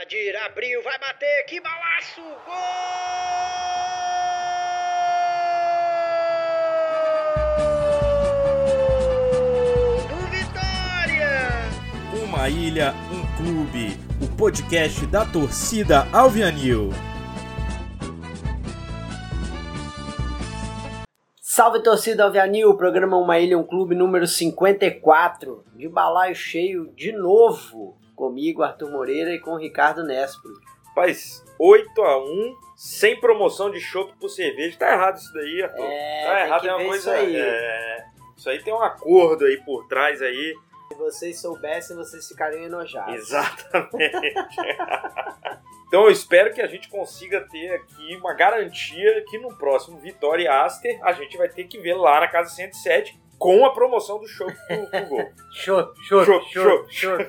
Adir abriu, vai bater, que balaço! Gol! Do Vitória! Uma ilha, um clube. O podcast da torcida Alvianil. Salve torcida Alvianil, programa Uma Ilha, um clube número 54. De balaio cheio de novo. Comigo, Arthur Moreira, e com o Ricardo Nespro. Rapaz, 8x1, sem promoção de chopp por cerveja. Tá errado isso daí, Arthur. É, tá tem errado, é uma coisa. isso aí. é, isso aí tem um acordo aí por trás aí. Se vocês soubessem, vocês ficariam enojados. Exatamente. então eu espero que a gente consiga ter aqui uma garantia que no próximo Vitória e Aster a gente vai ter que ver lá na casa 107 com a promoção do show pro, pro gol. Show, show, Show, show, show.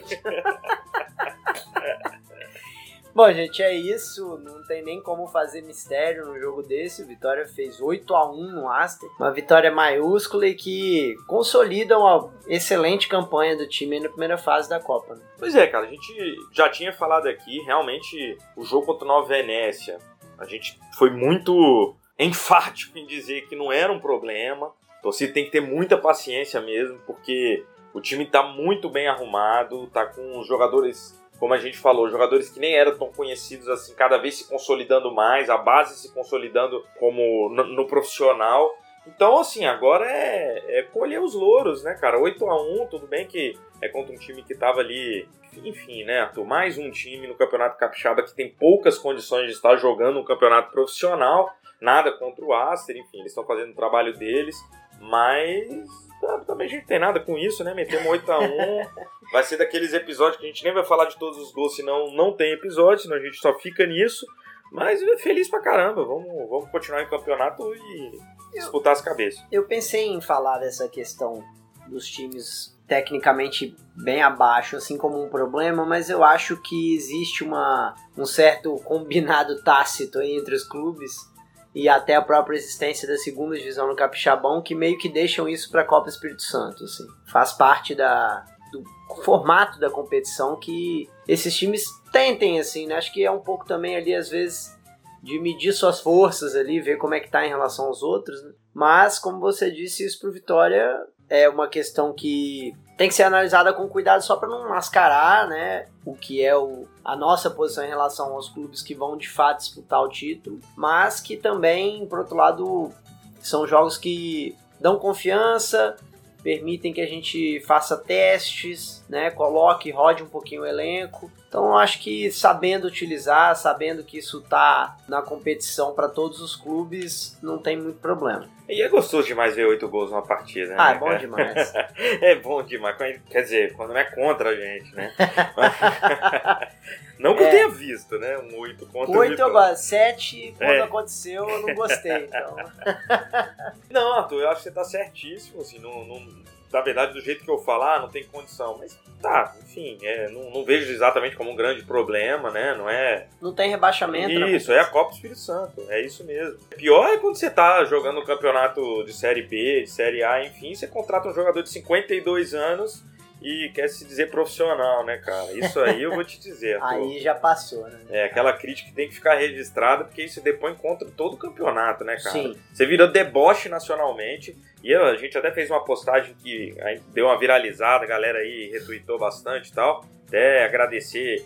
Bom, gente, é isso. Não tem nem como fazer mistério no jogo desse. O Vitória fez 8 a 1 no Aster. Uma vitória maiúscula e que consolida uma excelente campanha do time na primeira fase da Copa. né? Pois é, cara, a gente já tinha falado aqui, realmente, o jogo contra o Nova Venécia, a gente foi muito enfático em dizer que não era um problema. A torcida tem que ter muita paciência mesmo, porque o time tá muito bem arrumado, tá com os jogadores, como a gente falou, jogadores que nem eram tão conhecidos assim, cada vez se consolidando mais, a base se consolidando como no, no profissional. Então, assim, agora é, é colher os louros, né, cara? 8 a 1 tudo bem que é contra um time que tava ali. Enfim, né, Arthur? Mais um time no Campeonato Capixaba que tem poucas condições de estar jogando um campeonato profissional. Nada contra o Aster, enfim, eles estão fazendo o trabalho deles. Mas tá, também a gente tem nada com isso, né? Metemos 8 a 1 Vai ser daqueles episódios que a gente nem vai falar de todos os gols, senão não tem episódio, senão a gente só fica nisso. Mas é feliz pra caramba. Vamos, vamos continuar em campeonato e disputar as cabeças. Eu pensei em falar dessa questão dos times tecnicamente bem abaixo, assim como um problema, mas eu acho que existe uma, um certo combinado tácito entre os clubes e até a própria existência da segunda divisão no Capixabão que meio que deixam isso para a Copa Espírito Santo, assim. Faz parte da, do formato da competição que esses times tentem, assim, né? Acho que é um pouco também ali, às vezes, de medir suas forças ali, ver como é que tá em relação aos outros, né? Mas, como você disse, isso pro Vitória é uma questão que tem que ser analisada com cuidado só para não mascarar, né, o que é o, a nossa posição em relação aos clubes que vão de fato disputar o título, mas que também, por outro lado, são jogos que dão confiança, permitem que a gente faça testes, né, coloque, rode um pouquinho o elenco. Então acho que sabendo utilizar, sabendo que isso tá na competição para todos os clubes, não tem muito problema. E é gostoso demais ver oito gols numa partida, né? Ah, é bom demais. é bom demais. Quer dizer, quando não é contra a gente, né? não que eu É. tenha visto, né? Um oito contra o Oito eu Vitória. gosto, sete quando É. aconteceu eu não gostei. Então. Não, Arthur, eu acho que você tá certíssimo, assim, não, não- na verdade, do jeito que eu falar, não tem condição. Mas tá, enfim, é, não, não vejo exatamente como um grande problema, né? Não é. Não tem rebaixamento. né? Isso, é a Copa do Espírito Santo, é isso mesmo. Pior é quando você tá jogando um campeonato de Série B, de Série A, enfim, você contrata um jogador de 52 anos e quer se dizer profissional, né, cara? Isso aí eu vou te dizer. Aí já passou, né? É aquela crítica que tem que ficar registrada, porque isso depois contra todo o campeonato, né, cara? Sim. Você virou deboche nacionalmente. E a gente até fez uma postagem que deu uma viralizada, a galera aí retweetou bastante e tal. Até agradecer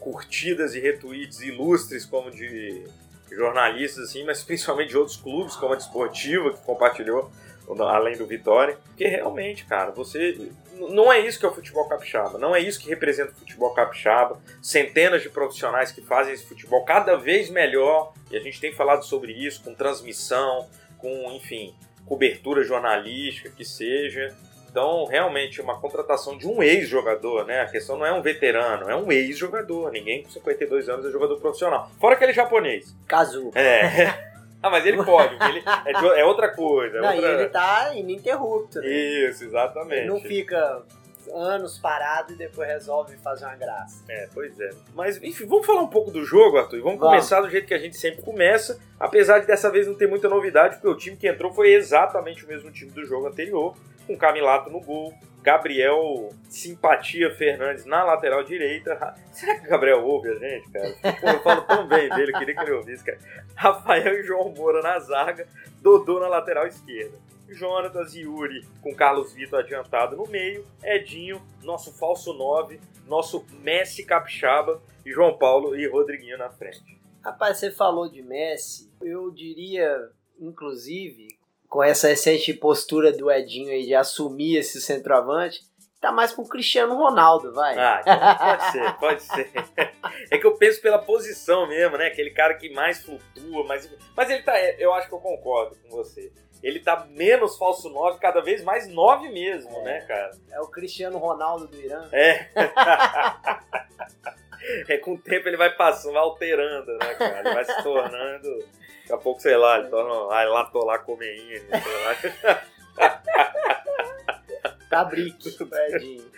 curtidas e retweets ilustres como de jornalistas, assim, mas principalmente de outros clubes, como a Desportiva, que compartilhou, além do Vitória. Porque realmente, cara, você. Não é isso que é o futebol capixaba. Não é isso que representa o futebol capixaba. Centenas de profissionais que fazem esse futebol cada vez melhor. E a gente tem falado sobre isso, com transmissão, com, enfim, cobertura jornalística, que seja. Então, realmente, uma contratação de um ex-jogador, né? A questão não é um veterano, é um ex-jogador. Ninguém com 52 anos é jogador profissional. Fora aquele japonês. Kazu. É. ah, mas ele pode, ele é, é outra coisa. é Não, outra... ele tá ininterrupto, né? Isso, exatamente. Ele não fica anos parado e depois resolve fazer uma graça. É, pois é. Mas, enfim, vamos falar um pouco do jogo, Arthur. Vamos, Vamos. começar do jeito que a gente sempre começa. Apesar de dessa vez não ter muita novidade, porque o time que entrou foi exatamente o mesmo time do jogo anterior. Com Camilato no gol, Gabriel Simpatia Fernandes na lateral direita. Será que o Gabriel ouve a gente, cara? Pô, eu falo tão bem dele, queria que ele ouvisse, cara. Rafael e João Moura na zaga, Dodô na lateral esquerda. Jonatas e Yuri com Carlos Vitor adiantado no meio, Edinho, nosso falso 9, nosso Messi Capixaba e João Paulo e Rodriguinho na frente. Rapaz, você falou de Messi, eu diria, inclusive, com essa recente postura do Edinho aí de assumir esse centroavante, tá mais pro Cristiano Ronaldo, vai. Ah, então pode ser, pode ser. É que eu penso pela posição mesmo, né? Aquele cara que mais flutua, mas, mas ele tá. Eu acho que eu concordo com você. Ele tá menos falso 9, cada vez mais 9 mesmo, É. né, cara? É o Cristiano Ronaldo do Irã. É. É com o tempo ele vai passando, vai alterando, né, cara? Ele vai se tornando. Daqui a pouco, sei lá, ele torna. Ai, lá tô lá comeinha, sei lá. Edinho.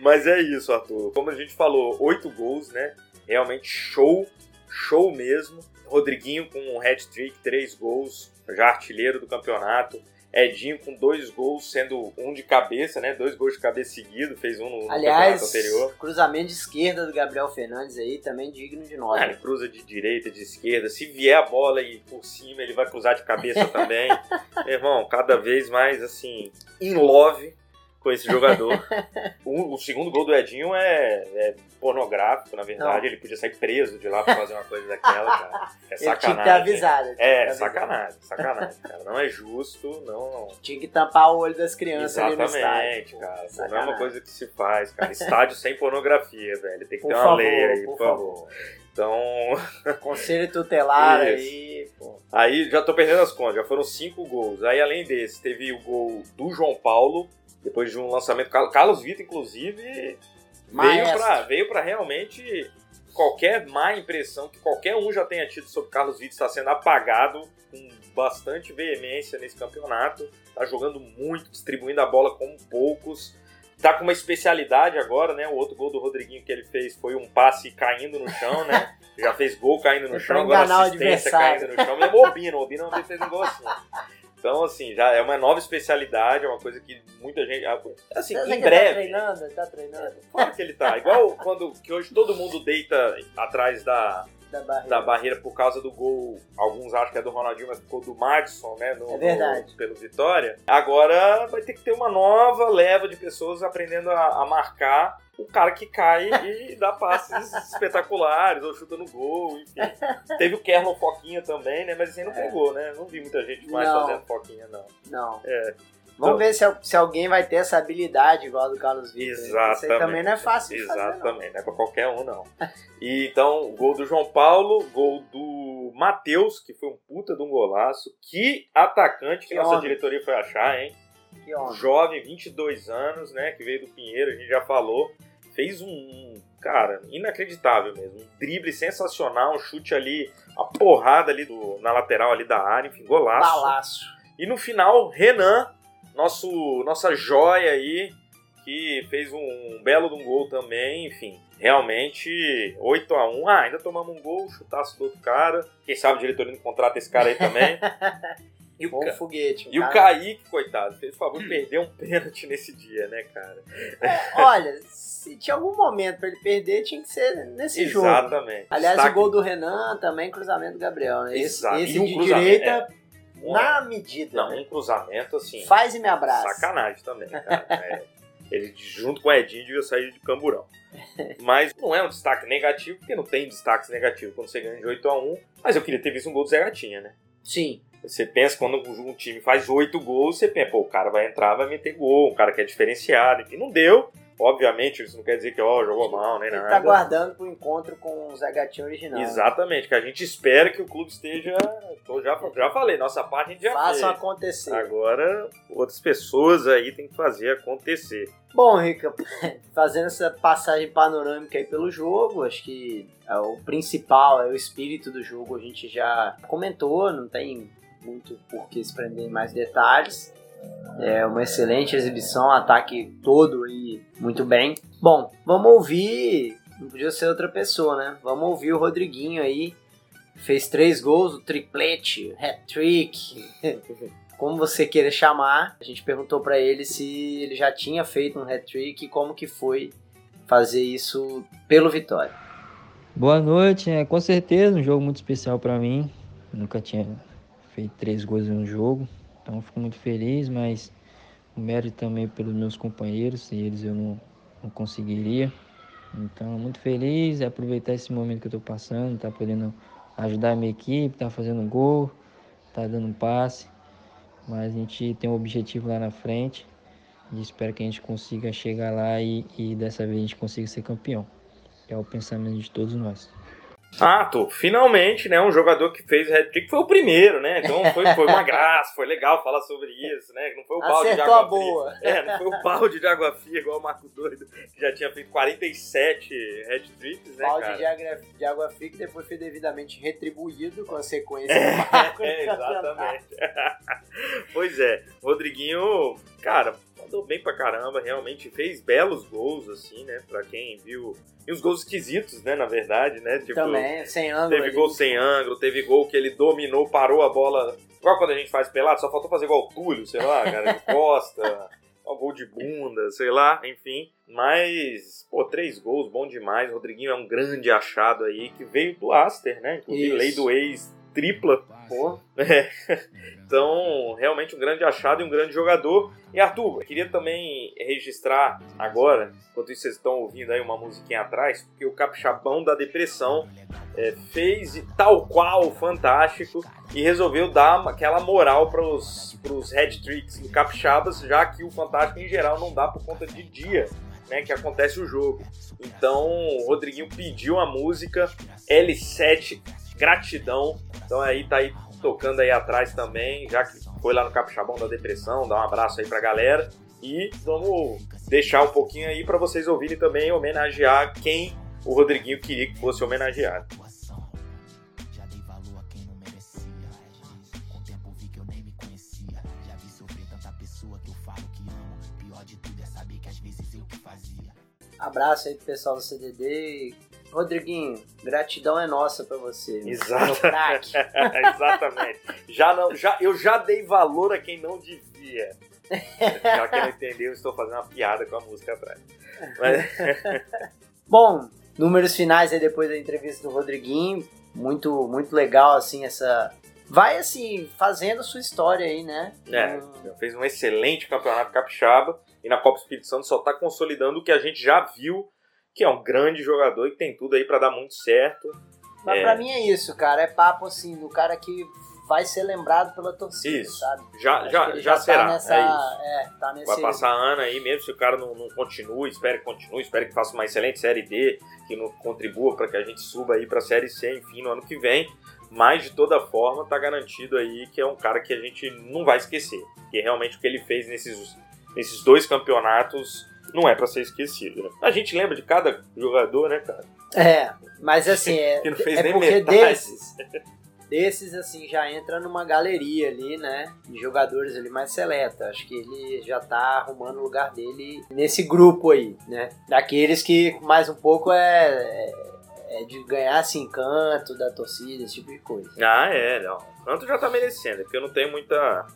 Mas é isso, Arthur. Como a gente falou, oito gols, né? Realmente show, show mesmo. Rodriguinho com um hat-trick, três gols, já artilheiro do campeonato. Edinho com dois gols, sendo um de cabeça, né? Dois gols de cabeça seguido, fez um no, no Aliás, campeonato anterior. cruzamento de esquerda do Gabriel Fernandes aí, também digno de nota. Ah, ele cruza de direita, de esquerda. Se vier a bola e por cima, ele vai cruzar de cabeça também. Meu irmão, cada vez mais assim, in love com esse jogador. o, o segundo gol do Edinho é, é pornográfico, na verdade. Não. Ele podia sair preso de lá pra fazer uma coisa daquela, cara. É Ele tinha que ter sacanagem. avisado. que ter É, avisado. sacanagem, sacanagem, cara. Não é justo, não. Tinha que tampar o olho das crianças ali no Exatamente, estádio. cara. Não é Sacanagem. uma coisa que se faz, cara. Estádio sem pornografia, velho. Tem que Por ter uma favor, lei aí, por por favor. Então, Conselho tutelar aí, pô. Aí já tô perdendo as contas, já foram cinco gols. Aí além desse, teve o gol do João Paulo, depois de um lançamento. Car- Carlos Vitor, inclusive, veio pra, veio pra realmente qualquer má impressão que qualquer um já tenha tido sobre Carlos Vitor está sendo apagado com bastante veemência nesse campeonato. Tá jogando muito, distribuindo a bola como poucos. Tá com uma especialidade agora, né? O outro gol do Rodriguinho que ele fez foi um passe caindo no chão, né? Já fez gol caindo no chão, agora assistência caindo no chão. Mas é o Obino, o Obino não fez um gol assim. Então, assim, já é uma nova especialidade, é uma coisa que muita gente. Assim, Será em breve. Tá treinando? Tá treinando? Claro que ele tá. Igual quando que hoje todo mundo deita atrás da, Da barreira. da barreira por causa do gol. Alguns acham que é do Ronaldinho, mas ficou do Madison, né? No, É verdade. no- pelo Vitória. Agora vai ter que ter uma nova leva de pessoas aprendendo a, a marcar o cara que cai e dá passes espetaculares ou chuta no gol, enfim. Teve o Kerlon Foquinha também, né? Mas esse aí não É. pegou, né? Não vi muita gente mais Não. fazendo Foquinha, não. Não. É. Vamos Então- ver se, se alguém vai ter essa habilidade igual a do Carlos Vitor. Isso aí Exatamente. também não é fácil de fazer, não. Exatamente, não é pra qualquer um, não. E então, gol do João Paulo, gol do Matheus, que foi um puta de um golaço. Que atacante que, Que nossa homem. diretoria foi achar, hein? Que onda. Jovem, 22 anos, né? Que veio do Pinheiro, a gente já falou. Fez um, cara, inacreditável mesmo. Um drible sensacional, um chute ali, a porrada ali do, na lateral ali da área, enfim, golaço. Balaço. E no final, Renan, nosso, nossa joia aí, que fez um belo de um gol também, enfim. Realmente, 8 a 1 Ah, ainda tomamos um gol, chutaço do outro cara. Quem sabe o diretor não contrata esse cara aí também. E o, Ca- foguete. um e o cara- Kaique, coitado, fez o favor de perder um pênalti nesse dia, né, cara? É, olha, se tinha algum momento pra ele perder, tinha que ser nesse jogo. Exatamente. Aliás, Destaque- o gol do Renan também, cruzamento do Gabriel. Né? Esse, Exato. esse E um de direita, Um- na medida. Não, né? um cruzamento assim. Faz e me abraça. Sacanagem também, cara. É, ele, junto com o Edinho, devia sair de camburão. Mas não é um destaque negativo, porque não tem destaques negativos quando você ganha de 8 a 1 Mas eu queria ter visto um gol do Zé Gatinha, né? Sim. Você pensa, quando um time faz 8 gols, você pensa, pô, o cara vai entrar, vai meter gol, um cara que é diferenciado. Enfim, não deu. Obviamente, isso não quer dizer que, ó, jogou mal, nem Ele nada. tá aguardando pro encontro com o Zé Gatinho original. Exatamente, que a gente espera que o clube esteja. Eu já, já falei, nossa parte a gente já Façam acontecer. Agora, outras pessoas aí tem que fazer acontecer. Bom, Rica, fazendo essa passagem panorâmica aí pelo jogo, acho que é o principal, é o espírito do jogo, a gente já comentou, não tem muito por que se prender em mais detalhes. É uma excelente exibição, ataque todo e muito bem. Bom, vamos ouvir, não podia ser outra pessoa, né? Vamos ouvir o Rodriguinho aí, fez três gols, o triplete, hat-trick, como você queira chamar. A gente perguntou para ele se ele já tinha feito um hat-trick e como que foi fazer isso pelo Vitória. Boa noite, é com certeza um jogo muito especial para mim. nunca tinha feito três gols em um jogo, então fico muito feliz, mas o mérito também pelos meus companheiros, sem eles eu não, não conseguiria. Então, muito feliz, é aproveitar esse momento que eu estou passando, tá podendo ajudar a minha equipe, tá fazendo gol, tá dando passe. Mas a gente tem um objetivo lá na frente e espero que a gente consiga chegar lá e, e dessa vez a gente consiga ser campeão. É o pensamento de todos nós. Ah, tô, finalmente, né, um jogador que fez o hat-trick foi o primeiro, né, então foi, foi uma graça, foi legal falar sobre isso, né, não foi o balde Acertou de água boa. fria. É, não foi o balde de água fria igual o Marco Doido, que já tinha feito 47 hat-tricks, né, balde de água, de água fria que depois foi devidamente retribuído com a sequência É, do Marco é, exatamente. pois é, Rodriguinho, cara, mandou bem pra caramba, realmente fez belos gols, assim, né, pra quem viu. E uns gols esquisitos, né, na verdade, né, tipo... Também, sem ângulo. Teve ali. gol sem ângulo, teve gol que ele dominou, parou a bola. Igual quando a gente faz pelado, só faltou fazer igual o Túlio, sei lá, cara, de costa, um gol de bunda, sei lá, enfim. Mas, pô, três gols, bom demais. Rodriguinho é um grande achado aí, que veio do Aster, né? Inclusive, lei do ex tripla. Pô, É. Então, realmente um grande achado e um grande jogador. E Arthur, eu queria também registrar agora, enquanto vocês estão ouvindo aí uma musiquinha atrás, porque o Capixabão da Depressão é, fez tal qual o Fantástico e resolveu dar aquela moral para os head tricks do Capixabas, já que o Fantástico em geral não dá por conta de dia. Né, que acontece o jogo. Então, o Rodriguinho pediu a música L7 Gratidão. Então aí tá aí tocando aí atrás também, já que foi lá no Capixabão da Depressão, dá um abraço aí pra galera. E vamos deixar um pouquinho aí pra vocês ouvirem também homenagear quem o Rodriguinho queria que fosse homenageado. Abraço aí pro pessoal do CDD. Rodriguinho, gratidão é nossa pra você. Exato. Exatamente. Já não, já, eu já dei valor a quem não devia. Já que não entendeu, estou fazendo uma piada com a música atrás. Mas, Bom, números finais aí depois da entrevista do Rodriguinho. Muito, muito legal, assim, essa. Vai, assim, fazendo sua história aí, né? É, Hum, fez um excelente campeonato capixaba e na Copa Espírito Santo só está consolidando o que a gente já viu, que é um grande jogador e que tem tudo aí para dar muito certo. Mas É. pra mim é isso, cara. É papo, assim, do cara que vai ser lembrado pela torcida, Isso. sabe? Já, Acho já, já, tá será. nessa- É isso. É, tá nesse. Vai passar ano aí, mesmo se o cara não, não continua, espero que continue, espero que faça uma excelente Série D, que não contribua para que a gente suba aí para a Série C, enfim, no ano que vem. Mas de toda forma, tá garantido aí que é um cara que a gente não vai esquecer. Que realmente o que ele fez nesses, nesses dois campeonatos não é para ser esquecido. Né? A gente lembra de cada jogador, né, cara? É, mas assim, é, Que não fez é nem porque metade. desses, desses, assim, já entra numa galeria ali, né? De jogadores ali mais seleta. Acho que ele já tá arrumando o lugar dele nesse grupo aí, né? Daqueles que mais um pouco é, é, é de ganhar, assim, canto da torcida, esse tipo de coisa. Ah, é, não. O Canto já tá merecendo, é porque eu não tenho muita.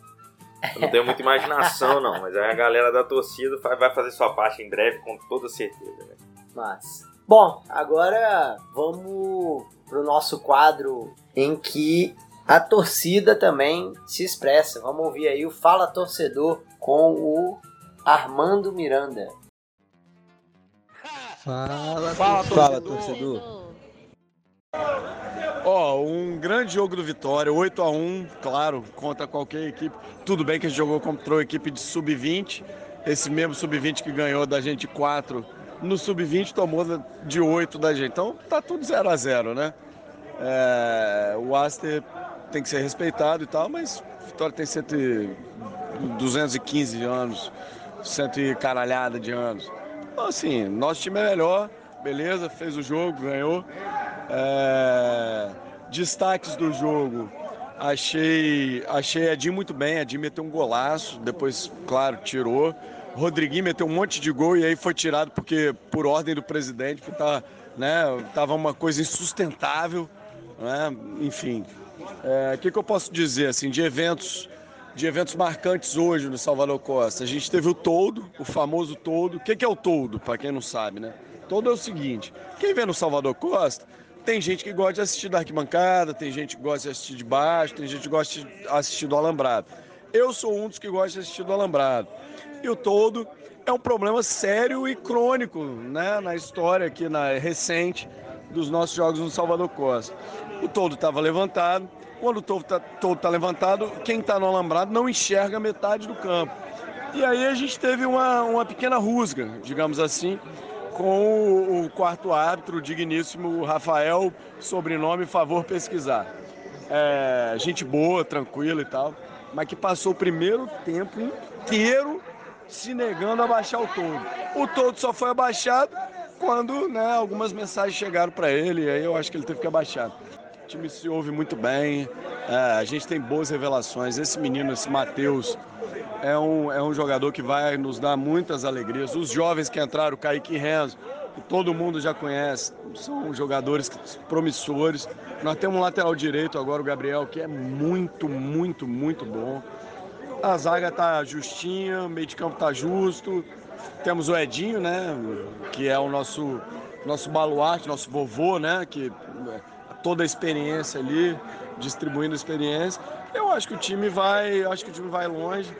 Eu não tenho muita imaginação, não. Mas aí a galera da torcida vai fazer sua parte em breve, com toda certeza. Né? Mas. Bom, agora vamos pro nosso quadro em que a torcida também se expressa. Vamos ouvir aí o Fala Torcedor com o Armando Miranda. Fala, Fala, Fala torcedor. Ó, um grande jogo do Vitória, 8 a 1 claro, contra qualquer equipe. Tudo bem que a gente jogou contra a equipe de sub-20, esse mesmo sub-20 que ganhou da gente 4 no sub-20 tomou de 8 da gente. Então tá tudo 0 a 0 né? É, o Aster tem que ser respeitado e tal, mas Vitória tem 100, e- 215 anos, cento e caralhada de anos. Então, assim, nosso time é melhor, beleza, fez o jogo, ganhou. É, destaques do jogo. Achei, achei Edinho muito bem. Edinho meteu um golaço, depois, claro, tirou. Rodriguinho meteu um monte de gol e aí foi tirado porque por ordem do presidente, porque tá, né, tava uma coisa insustentável, né? Enfim, É, o que, que eu posso dizer assim de eventos de eventos marcantes hoje no Salvador Costa. A gente teve o Toldo, o famoso Toldo. O que é o Toldo, para quem não sabe, né? Toldo é o seguinte: quem vê no Salvador Costa, tem gente que gosta de assistir da arquibancada, tem gente que gosta de assistir de baixo, tem gente que gosta de assistir do alambrado. Eu sou um dos que gosta de assistir do alambrado. E o Toldo é um problema sério e crônico né, na história aqui na recente dos nossos jogos no Salvador Costa. O Toldo estava levantado, quando o todo está tá levantado, quem está no alambrado não enxerga metade do campo. E aí a gente teve uma, uma pequena rusga, digamos assim, com o, quarto árbitro, o digníssimo Rafael, sobrenome, favor pesquisar. É, gente boa, tranquila e tal, mas que passou o primeiro tempo inteiro se negando a baixar o todo. O todo só foi abaixado quando né, algumas mensagens chegaram para ele, e aí eu acho que ele teve que abaixar. O time se ouve muito bem, é, a gente tem boas revelações. Esse menino, esse Matheus, é um, é um jogador que vai nos dar muitas alegrias. Os jovens que entraram, o Kaique Renzo, que todo mundo já conhece, são jogadores promissores. Nós temos um lateral direito agora, o Gabriel, que é muito, muito, muito bom. A zaga tá justinha, o meio de campo tá justo. Temos o Edinho, né, que é o nosso nosso baluarte, nosso vovô, né, que toda a experiência ali, distribuindo experiência. Eu acho que o time vai, acho que o time vai longe.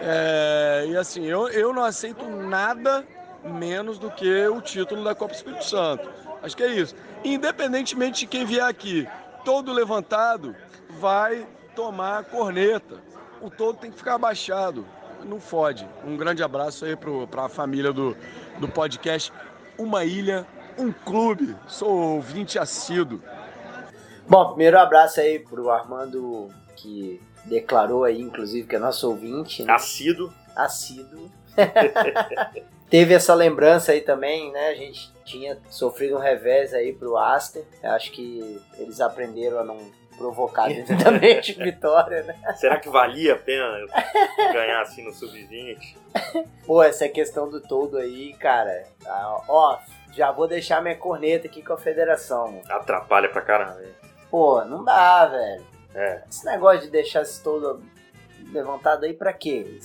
É, e assim, eu, eu não aceito nada menos do que o título da Copa Espírito Santo. Acho que é isso. Independentemente de quem vier aqui, todo levantado vai tomar corneta. O todo tem que ficar abaixado. Não fode. Um grande abraço aí para a família do, do podcast Uma Ilha, um clube. Sou ouvinte assíduo. Bom, primeiro abraço aí pro Armando, que declarou aí, inclusive, que é nosso ouvinte. Né? Assíduo. Assíduo. Teve essa lembrança aí também, né? A gente tinha sofrido um revés aí pro Aster. Acho que eles aprenderam a não provocar devidamente vitória, né? Será que valia a pena ganhar assim no sub-20? Pô, essa questão do todo aí, cara. Ó, já vou deixar minha corneta aqui com a federação. Mano. Atrapalha pra caramba. Pô, não dá, velho. É. Esse negócio de deixar esse todo levantado aí pra quê?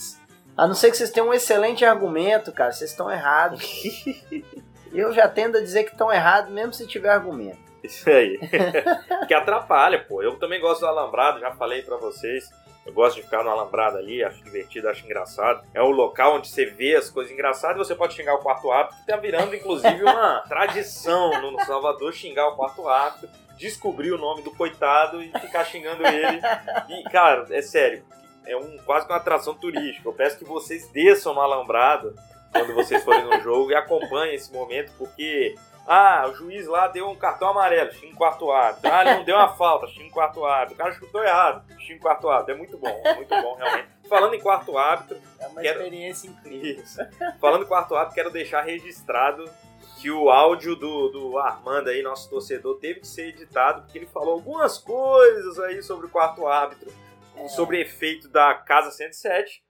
A não ser que vocês tenham um excelente argumento, cara, vocês estão errados. Eu já tendo a dizer que estão errados, mesmo se tiver argumento. Isso aí. que atrapalha, pô. Eu também gosto do alambrado, já falei para vocês. Eu gosto de ficar no alambrado ali, acho divertido, acho engraçado. É o local onde você vê as coisas engraçadas e você pode xingar o quarto árbitro, que tá virando, inclusive, uma tradição no Salvador xingar o quarto árbitro descobrir o nome do coitado e ficar xingando ele. E, cara, é sério, é um, quase uma atração turística. Eu peço que vocês desçam no alambrado quando vocês forem no jogo e acompanhem esse momento, porque. Ah, o juiz lá deu um cartão amarelo, xinga quarto árbitro. Ah, ele não deu uma falta, xinga quarto árbitro. O cara chutou errado, xinga quarto árbitro. É muito bom, é muito bom, realmente. Falando em quarto árbitro. É uma quero... experiência incrível. Isso. Falando em quarto árbitro, quero deixar registrado que o áudio do, do Armando aí, nosso torcedor, teve que ser editado, porque ele falou algumas coisas aí sobre o quarto árbitro, é. sobre efeito da Casa 107,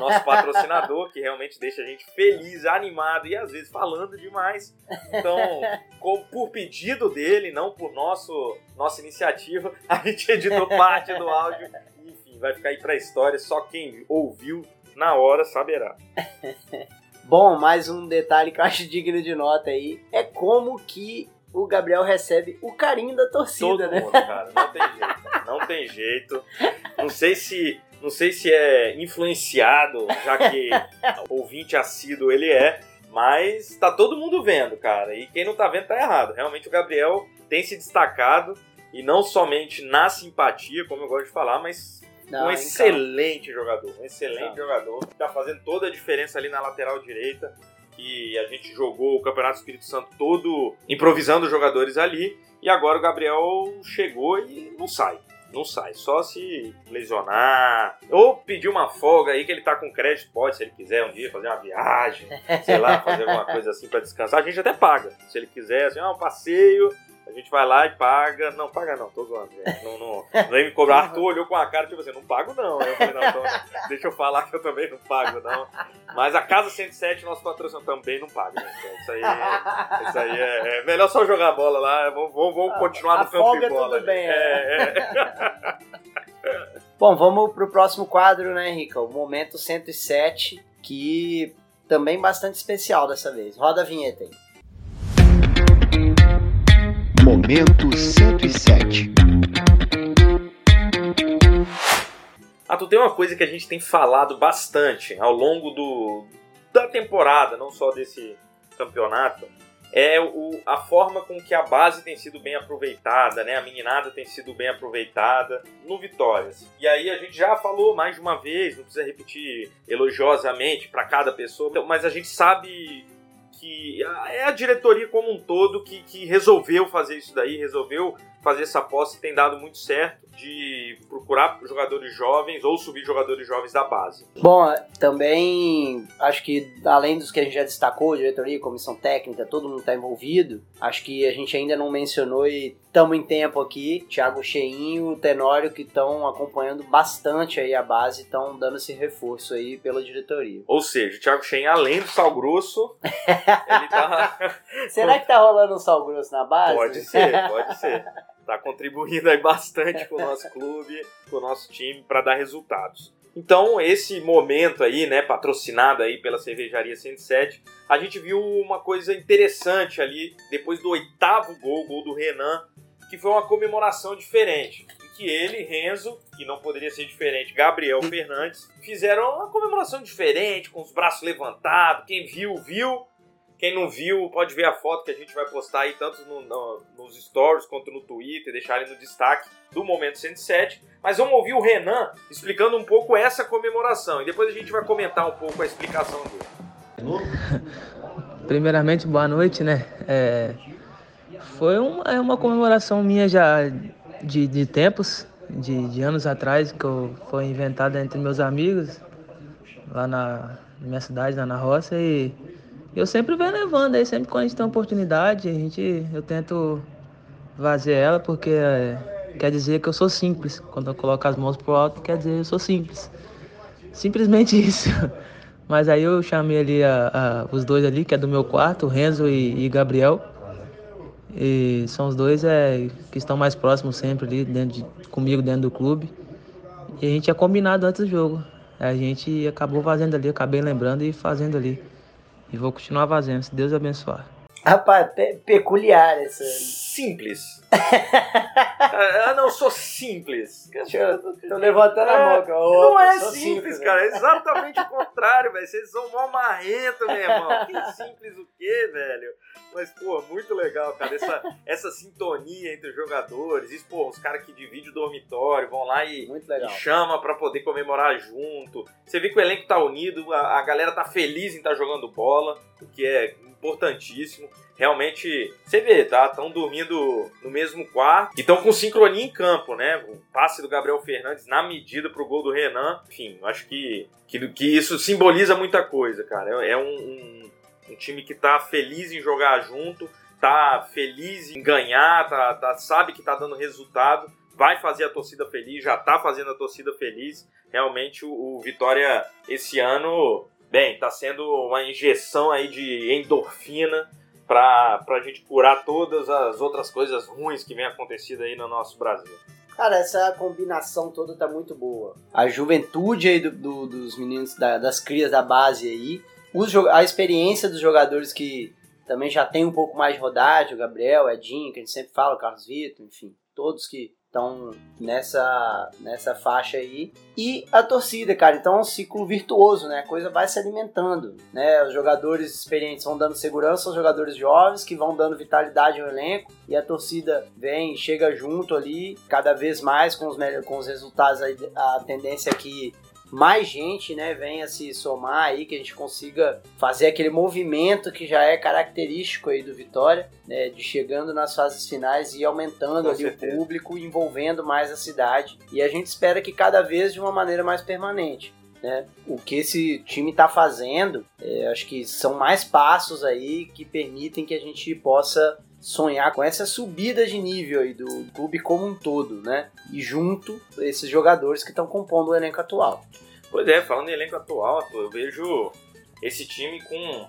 nosso patrocinador, que realmente deixa a gente feliz, animado e às vezes falando demais. Então, com, por pedido dele, não por nosso, nossa iniciativa, a gente editou parte do áudio. Enfim, vai ficar aí pra história, só quem ouviu na hora saberá. Bom, mais um detalhe que eu acho digno de nota aí é como que o Gabriel recebe o carinho da torcida, Todo né? Mundo, cara, não tem jeito. Não tem jeito. Não sei se não sei se é influenciado, já que ouvinte assíduo ele é, mas tá todo mundo vendo, cara. E quem não tá vendo tá errado. Realmente o Gabriel tem se destacado e não somente na simpatia, como eu gosto de falar, mas não, um excelente jogador, um excelente não. jogador, que tá fazendo toda a diferença ali na lateral direita. E a gente jogou o Campeonato Espírito Santo todo improvisando os jogadores ali. E agora o Gabriel chegou e não sai. Não sai, só se lesionar. Ou pedir uma folga aí que ele tá com crédito, pode, se ele quiser um dia fazer uma viagem, sei lá, fazer alguma coisa assim para descansar. A gente até paga. Se ele quiser, assim, ah, um passeio, a gente vai lá e paga. Não, paga não, tô zoando, gente. Não, não, me cobrar. Arthur olhou com a cara, tipo assim, não pago não. Eu falei, não, então, deixa eu falar que eu também não pago, não. Mas a Casa 107, nosso patrocínio também não paga, gente. Isso aí, isso aí é, é melhor só jogar bola lá. Vamos, vamos, continuar no campo de bola. Tudo bem, é, é. é. Bom, vamos pro próximo quadro, né, Rica? O Momento 107, que também bastante especial dessa vez. Roda a vinheta aí. Momento 107. Ah, tu tem uma coisa que a gente tem falado bastante ao longo do, da temporada, não só desse campeonato, é o, a forma com que a base tem sido bem aproveitada, né? A meninada tem sido bem aproveitada no Vitórias. E aí a gente já falou mais de uma vez, não precisa repetir elogiosamente para cada pessoa, mas a gente sabe que é a diretoria como um todo que, que resolveu fazer isso daí, resolveu fazer essa aposta tem dado muito certo de procurar jogadores jovens ou subir jogadores jovens da base. Bom, também acho que além dos que a gente já destacou, diretoria, comissão técnica, todo mundo está envolvido. Acho que a gente ainda não mencionou e estamos em tempo aqui. Thiago Cheinho, o Tenório que estão acompanhando bastante aí a base, estão dando esse reforço aí pela diretoria. Ou seja, o Thiago Cheinho, além do sal grosso, ele tá. Será que tá rolando um sal grosso na base? Pode ser, pode ser está contribuindo aí bastante com o nosso clube, com o nosso time para dar resultados. Então, esse momento aí, né, patrocinado aí pela Cervejaria 107, a gente viu uma coisa interessante ali, depois do oitavo gol, gol do Renan, que foi uma comemoração diferente. Que ele, Renzo, e não poderia ser diferente, Gabriel Fernandes, fizeram uma comemoração diferente, com os braços levantados. Quem viu, viu. Quem não viu, pode ver a foto que a gente vai postar aí, tanto no, no, nos stories quanto no Twitter, deixar ele no destaque do Momento 107. Mas vamos ouvir o Renan explicando um pouco essa comemoração e depois a gente vai comentar um pouco a explicação dele. Primeiramente, boa noite, né? É, foi uma, é uma comemoração minha já de, de tempos, de, de anos atrás, que eu, foi inventada entre meus amigos, lá na minha cidade, lá na roça, e eu sempre venho levando aí, sempre quando a gente tem oportunidade, a gente, eu tento fazer ela porque é, quer dizer que eu sou simples. Quando eu coloco as mãos pro alto, quer dizer que eu sou simples. Simplesmente isso. Mas aí eu chamei ali a, a, os dois ali, que é do meu quarto, o Renzo e, e Gabriel. E são os dois é, que estão mais próximos sempre ali, dentro de, comigo dentro do clube. E a gente tinha combinado antes do jogo. A gente acabou fazendo ali, acabei lembrando e fazendo ali. E vou continuar fazendo, se Deus abençoar. Rapaz, pe peculiar essa. Simples. ah, não, sou simples. Eu tô levantando a mão. É, não é simples, simples, cara. É exatamente o contrário, velho. Vocês são mó marrento, meu irmão. Que simples o quê, velho? Mas, pô, muito legal, cara. Essa, essa sintonia entre os jogadores. Isso, pô, os caras que dividem o dormitório, vão lá e, e chama para poder comemorar junto. Você vê que o elenco tá unido, a, a galera tá feliz em estar tá jogando bola, o que é importantíssimo realmente, você vê, tá? Estão dormindo no mesmo quarto e estão com sincronia em campo, né? O passe do Gabriel Fernandes na medida pro gol do Renan. Enfim, acho que, que, que isso simboliza muita coisa, cara. É, é um, um, um, time que tá feliz em jogar junto, tá feliz em ganhar, tá, tá, sabe que tá dando resultado, vai fazer a torcida feliz, já tá fazendo a torcida feliz. Realmente o, o Vitória esse ano, bem, tá sendo uma injeção aí de endorfina para a gente curar todas as outras coisas ruins que vem acontecendo aí no nosso Brasil. Cara, essa combinação toda tá muito boa. A juventude aí do, do, dos meninos, da, das crias da base aí, os, a experiência dos jogadores que também já tem um pouco mais de rodagem, o Gabriel, o Edinho, que a gente sempre fala, o Carlos Vitor, enfim, todos que estão nessa, nessa faixa aí. E a torcida, cara, então é um ciclo virtuoso, né? A coisa vai se alimentando, né? Os jogadores experientes vão dando segurança aos jogadores jovens, que vão dando vitalidade ao elenco, e a torcida vem, chega junto ali, cada vez mais com os, com os resultados. A tendência é que mais gente né, venha se somar aí, que a gente consiga fazer aquele movimento que já é característico aí do Vitória, né, de chegando nas fases finais e aumentando Com ali certeza. o público, envolvendo mais a cidade. E a gente espera que cada vez de uma maneira mais permanente. Né? O que esse time está fazendo, é, acho que são mais passos aí que permitem que a gente possa sonhar com essa subida de nível aí do clube como um todo, né? E junto esses jogadores que estão compondo o elenco atual. Pois é, falando em elenco atual, eu vejo esse time com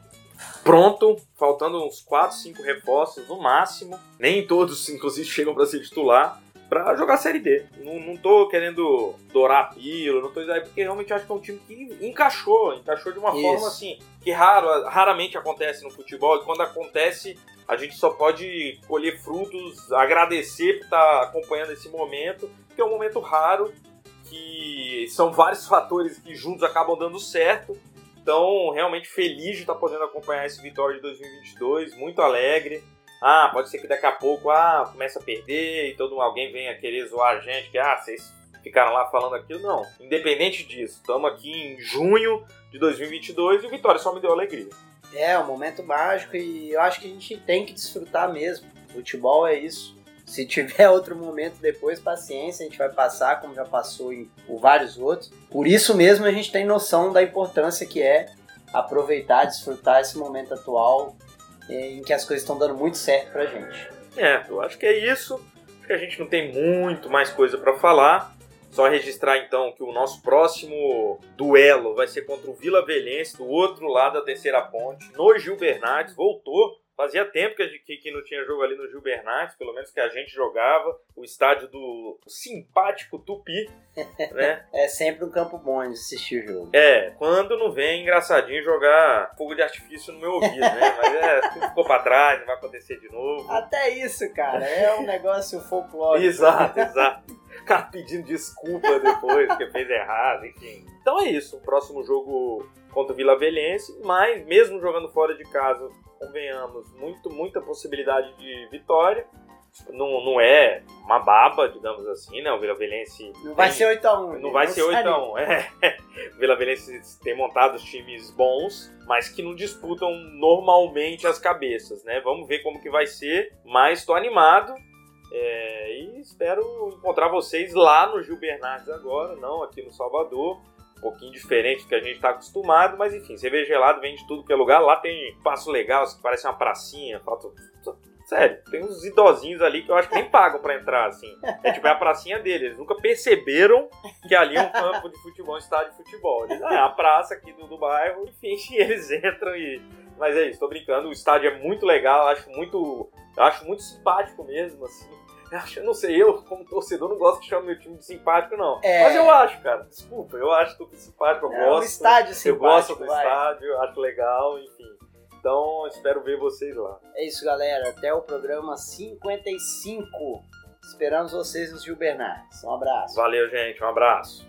pronto, faltando uns 4, 5 reforços no máximo. Nem todos, inclusive, chegam para ser titular. pra jogar a Série D. Não, não tô querendo dourar a pílula, não tô dizendo, porque realmente acho que é um time que encaixou, encaixou de uma Isso. forma assim, que raro, raramente acontece no futebol, e quando acontece, a gente só pode colher frutos, agradecer por estar acompanhando esse momento, que é um momento raro, que são vários fatores que juntos acabam dando certo. Então, realmente feliz de estar podendo acompanhar esse Vitória de 2022, muito alegre. Ah, pode ser que daqui a pouco ah, comece a perder e todo alguém venha querer zoar a gente, que ah, vocês ficaram lá falando aquilo. Não, independente disso, estamos aqui em junho de 2022 e o Vitória só me deu alegria. É, um momento mágico e eu acho que a gente tem que desfrutar mesmo. Futebol é isso. Se tiver outro momento depois, paciência, a gente vai passar, como já passou em vários outros. Por isso mesmo a gente tem noção da importância que é aproveitar, desfrutar esse momento atual eh, em que as coisas estão dando muito certo pra gente. É, eu acho que é isso. Acho que a gente não tem muito mais coisa para falar. Só registrar então que o nosso próximo duelo vai ser contra o Vila Velhense, do outro lado da terceira ponte, no Gil Bernardes. Voltou. Fazia tempo que, a gente- que, que não tinha jogo ali no Gil Bernardes, pelo menos que a gente jogava. O estádio do simpático Tupi, né? É sempre um campo bom de assistir o jogo. É, quando não vem engraçadinho jogar fogo de artifício no meu ouvido, né? Mas é, tudo ficou pra trás, não vai acontecer de novo. Até isso, cara, é um negócio folclórico. Exato, exato. Cara pedindo desculpa depois, porque fez errado, enfim. Então é isso. O próximo jogo contra o Vila Velhense, mas mesmo jogando fora de casa, convenhamos, muito, muita possibilidade de vitória. Não, não é uma baba, digamos assim, né? O Vila Velhense. Não vai tem- ser 8x1. não vai ser 8 a 1 é. O Vila Velhense tem montado os times bons, mas que não disputam normalmente as cabeças, né? Vamos ver como que vai ser, mas estou animado é, e espero encontrar vocês lá no Gil Bernardes agora, não aqui no Salvador. Um pouquinho diferente do que a gente está acostumado, mas enfim, cerveja gelada vem de tudo que é lugar. Lá tem espaço legal, que parece uma pracinha. Sério, tem uns idosinhos ali que eu acho que nem pagam pra entrar, assim. É tipo, é a pracinha deles. Eles nunca perceberam que ali é um campo de futebol, um estádio de futebol. Eles, ah, é a praça aqui do, do bairro, enfim, eles entram e. Mas é isso, tô brincando. O estádio é muito legal, eu acho muito. Eu acho muito simpático mesmo, assim. Eu acho, eu não sei, eu, como torcedor, não gosto que chame meu time de simpático, não. É. Mas eu acho, cara. Desculpa, eu acho tudo simpático, eu É um gosto. estádio eu simpático, gosto do vai. estádio, eu acho legal, enfim. Então, espero ver vocês lá. É isso, galera. Até o programa 55. Esperamos vocês no Gil Bernardes. Um abraço. Valeu, gente. Um abraço.